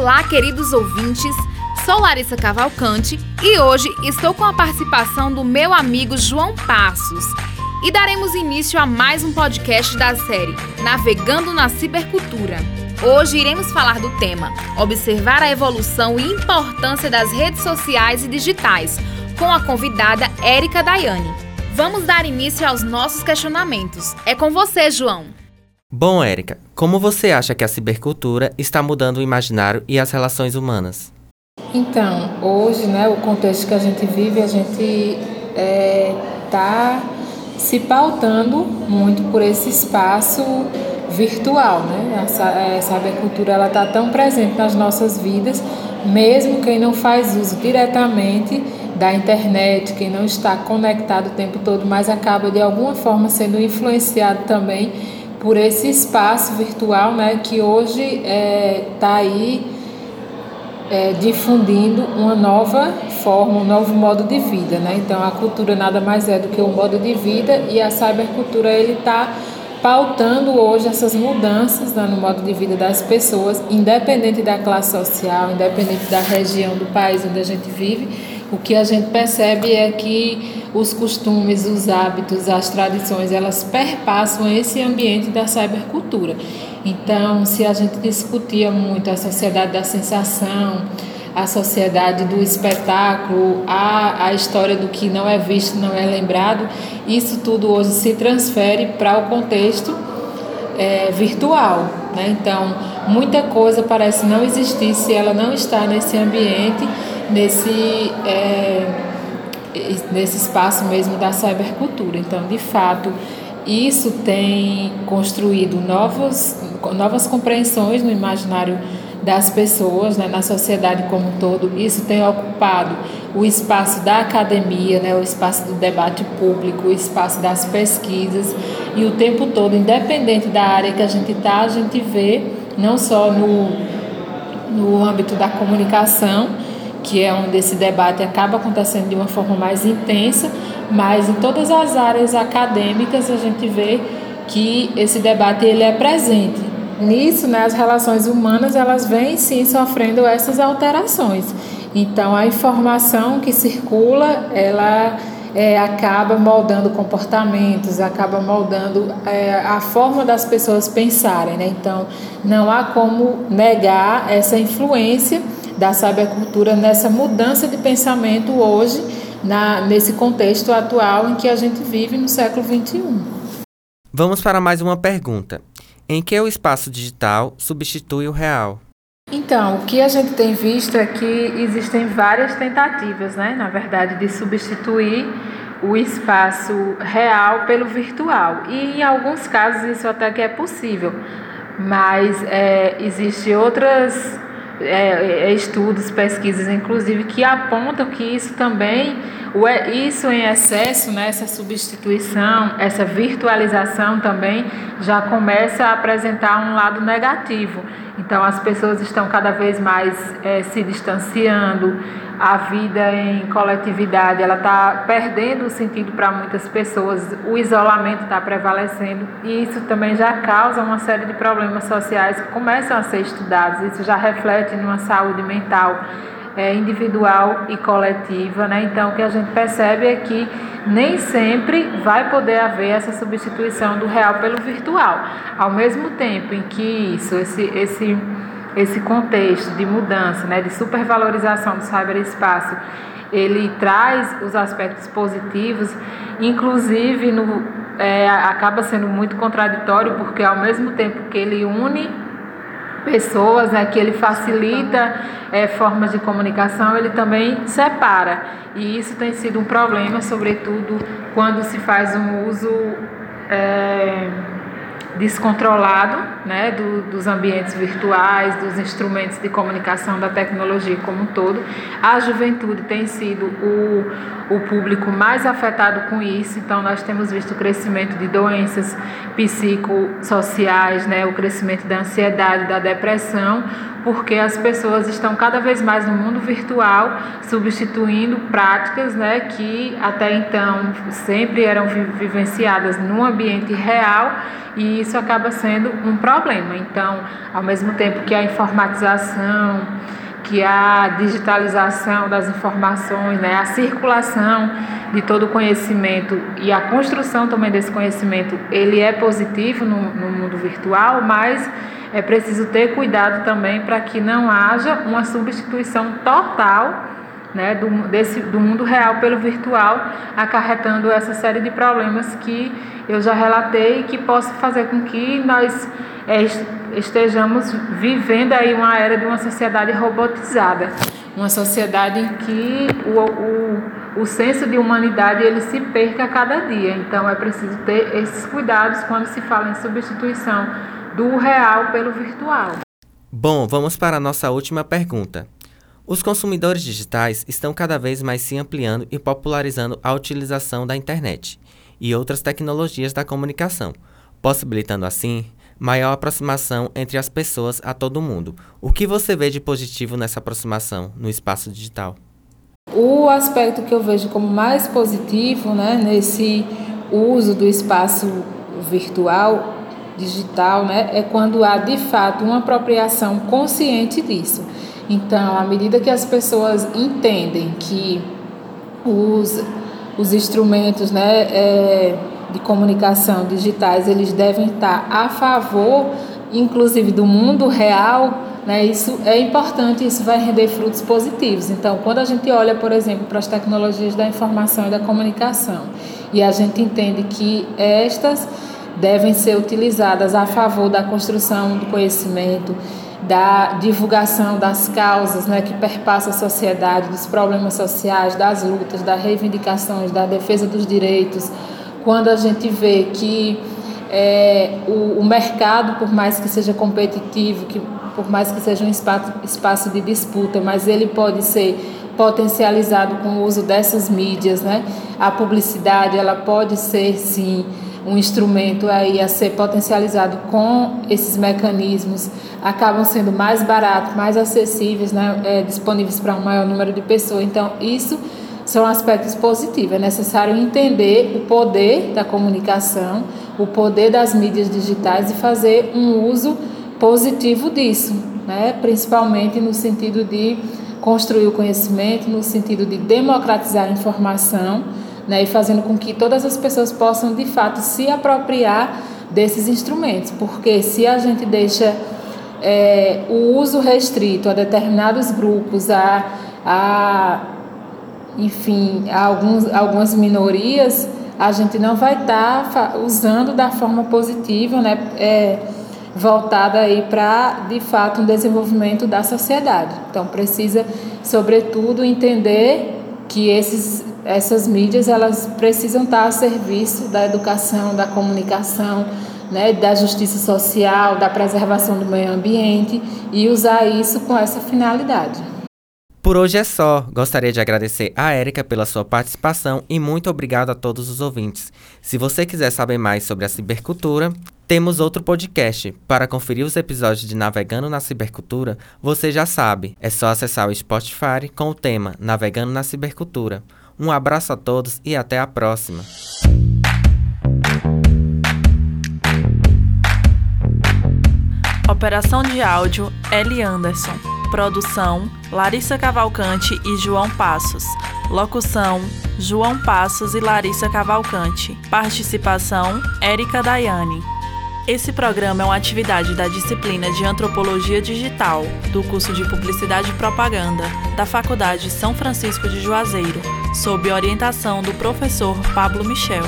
Olá, queridos ouvintes. Sou Larissa Cavalcante e hoje estou com a participação do meu amigo João Passos. E daremos início a mais um podcast da série Navegando na Cibercultura. Hoje iremos falar do tema Observar a evolução e importância das redes sociais e digitais, com a convidada Érica Daiane. Vamos dar início aos nossos questionamentos. É com você, João. Bom, Érica, como você acha que a cibercultura está mudando o imaginário e as relações humanas? Então, hoje, né, o contexto que a gente vive, a gente está é, tá se pautando muito por esse espaço virtual, né? A cibercultura ela está tão presente nas nossas vidas, mesmo quem não faz uso diretamente da internet, quem não está conectado o tempo todo, mas acaba de alguma forma sendo influenciado também por esse espaço virtual né, que hoje está é, tá aí é, difundindo uma nova forma, um novo modo de vida. Né? Então a cultura nada mais é do que um modo de vida e a cybercultura está pautando hoje essas mudanças né, no modo de vida das pessoas, independente da classe social, independente da região do país onde a gente vive. O que a gente percebe é que os costumes, os hábitos, as tradições, elas perpassam esse ambiente da cybercultura. Então, se a gente discutia muito a sociedade da sensação, a sociedade do espetáculo, a, a história do que não é visto, não é lembrado, isso tudo hoje se transfere para o contexto é, virtual. Né? Então, muita coisa parece não existir se ela não está nesse ambiente, nesse. É, nesse espaço mesmo da cybercultura. Então, de fato, isso tem construído novos, novas compreensões no imaginário das pessoas, né, na sociedade como um todo. Isso tem ocupado o espaço da academia, né, o espaço do debate público, o espaço das pesquisas e o tempo todo, independente da área que a gente está, a gente vê não só no, no âmbito da comunicação, que é onde esse debate acaba acontecendo de uma forma mais intensa, mas em todas as áreas acadêmicas a gente vê que esse debate ele é presente. Nisso, né, as relações humanas elas vêm sim sofrendo essas alterações. Então, a informação que circula, ela é, acaba moldando comportamentos, acaba moldando é, a forma das pessoas pensarem. Né? Então, não há como negar essa influência da sabercultura nessa mudança de pensamento hoje, na, nesse contexto atual em que a gente vive no século XXI. Vamos para mais uma pergunta. Em que o espaço digital substitui o real? Então, o que a gente tem visto é que existem várias tentativas, né, na verdade, de substituir o espaço real pelo virtual. E em alguns casos isso até que é possível, mas é, existem outras é, é, estudos, pesquisas, inclusive, que apontam que isso também, isso em excesso, né, essa substituição, essa virtualização também já começa a apresentar um lado negativo. Então, as pessoas estão cada vez mais é, se distanciando, a vida em coletividade ela está perdendo o sentido para muitas pessoas, o isolamento está prevalecendo. E isso também já causa uma série de problemas sociais que começam a ser estudados. Isso já reflete numa saúde mental é, individual e coletiva, né? Então o que a gente percebe é que nem sempre vai poder haver essa substituição do real pelo virtual. Ao mesmo tempo em que isso, esse, esse esse contexto de mudança, né, de supervalorização do cyberespaço, ele traz os aspectos positivos, inclusive no, é, acaba sendo muito contraditório, porque ao mesmo tempo que ele une pessoas, né, que ele facilita é, formas de comunicação, ele também separa. E isso tem sido um problema, sobretudo quando se faz um uso. É, descontrolado né, do, dos ambientes virtuais, dos instrumentos de comunicação, da tecnologia como um todo. A juventude tem sido o, o público mais afetado com isso. Então, nós temos visto o crescimento de doenças psicossociais, né, o crescimento da ansiedade, da depressão, porque as pessoas estão cada vez mais no mundo virtual, substituindo práticas né, que até então sempre eram vivenciadas no ambiente real e isso acaba sendo um problema. Então, ao mesmo tempo que a informatização, que a digitalização das informações, né, a circulação de todo o conhecimento e a construção também desse conhecimento, ele é positivo no, no mundo virtual, mas é preciso ter cuidado também para que não haja uma substituição total né, do, desse, do mundo real pelo virtual, acarretando essa série de problemas que eu já relatei e que possa fazer com que nós é, estejamos vivendo aí uma era de uma sociedade robotizada, uma sociedade em que o, o, o senso de humanidade ele se perca a cada dia. Então é preciso ter esses cuidados quando se fala em substituição do real pelo virtual. Bom, vamos para a nossa última pergunta. Os consumidores digitais estão cada vez mais se ampliando e popularizando a utilização da internet e outras tecnologias da comunicação, possibilitando assim maior aproximação entre as pessoas a todo mundo. O que você vê de positivo nessa aproximação no espaço digital? O aspecto que eu vejo como mais positivo né, nesse uso do espaço virtual digital, né, é quando há de fato uma apropriação consciente disso. Então, à medida que as pessoas entendem que os, os instrumentos né, é, de comunicação digitais eles devem estar a favor, inclusive do mundo real, né, isso é importante, isso vai render frutos positivos. Então, quando a gente olha, por exemplo, para as tecnologias da informação e da comunicação, e a gente entende que estas devem ser utilizadas a favor da construção do conhecimento, da divulgação das causas né, que perpassam a sociedade, dos problemas sociais, das lutas, das reivindicações, da defesa dos direitos. Quando a gente vê que é, o, o, mercado, por mais que seja competitivo, que por mais que seja um espaço, espaço de disputa, mas ele pode ser potencializado com o uso dessas mídias, né? A publicidade, ela pode ser sim um instrumento aí a ser potencializado com esses mecanismos acabam sendo mais baratos, mais acessíveis, né, é, disponíveis para um maior número de pessoas. Então, isso são aspectos positivos. É necessário entender o poder da comunicação, o poder das mídias digitais e fazer um uso positivo disso, né, principalmente no sentido de construir o conhecimento, no sentido de democratizar a informação né, e fazendo com que todas as pessoas possam de fato se apropriar desses instrumentos, porque se a gente deixa é, o uso restrito a determinados grupos, a, a enfim, a alguns, algumas minorias, a gente não vai estar tá usando da forma positiva, né, é, voltada aí para de fato um desenvolvimento da sociedade. Então precisa, sobretudo, entender que esses essas mídias elas precisam estar a serviço da educação, da comunicação, né, da justiça social, da preservação do meio ambiente e usar isso com essa finalidade. Por hoje é só. Gostaria de agradecer a Érica pela sua participação e muito obrigado a todos os ouvintes. Se você quiser saber mais sobre a cibercultura, temos outro podcast. Para conferir os episódios de Navegando na Cibercultura, você já sabe, é só acessar o Spotify com o tema Navegando na Cibercultura. Um abraço a todos e até a próxima. Operação de áudio L. Anderson. Produção Larissa Cavalcante e João Passos. Locução João Passos e Larissa Cavalcante. Participação Érica Daiane. Esse programa é uma atividade da disciplina de Antropologia Digital, do curso de Publicidade e Propaganda, da Faculdade São Francisco de Juazeiro, sob orientação do professor Pablo Michel.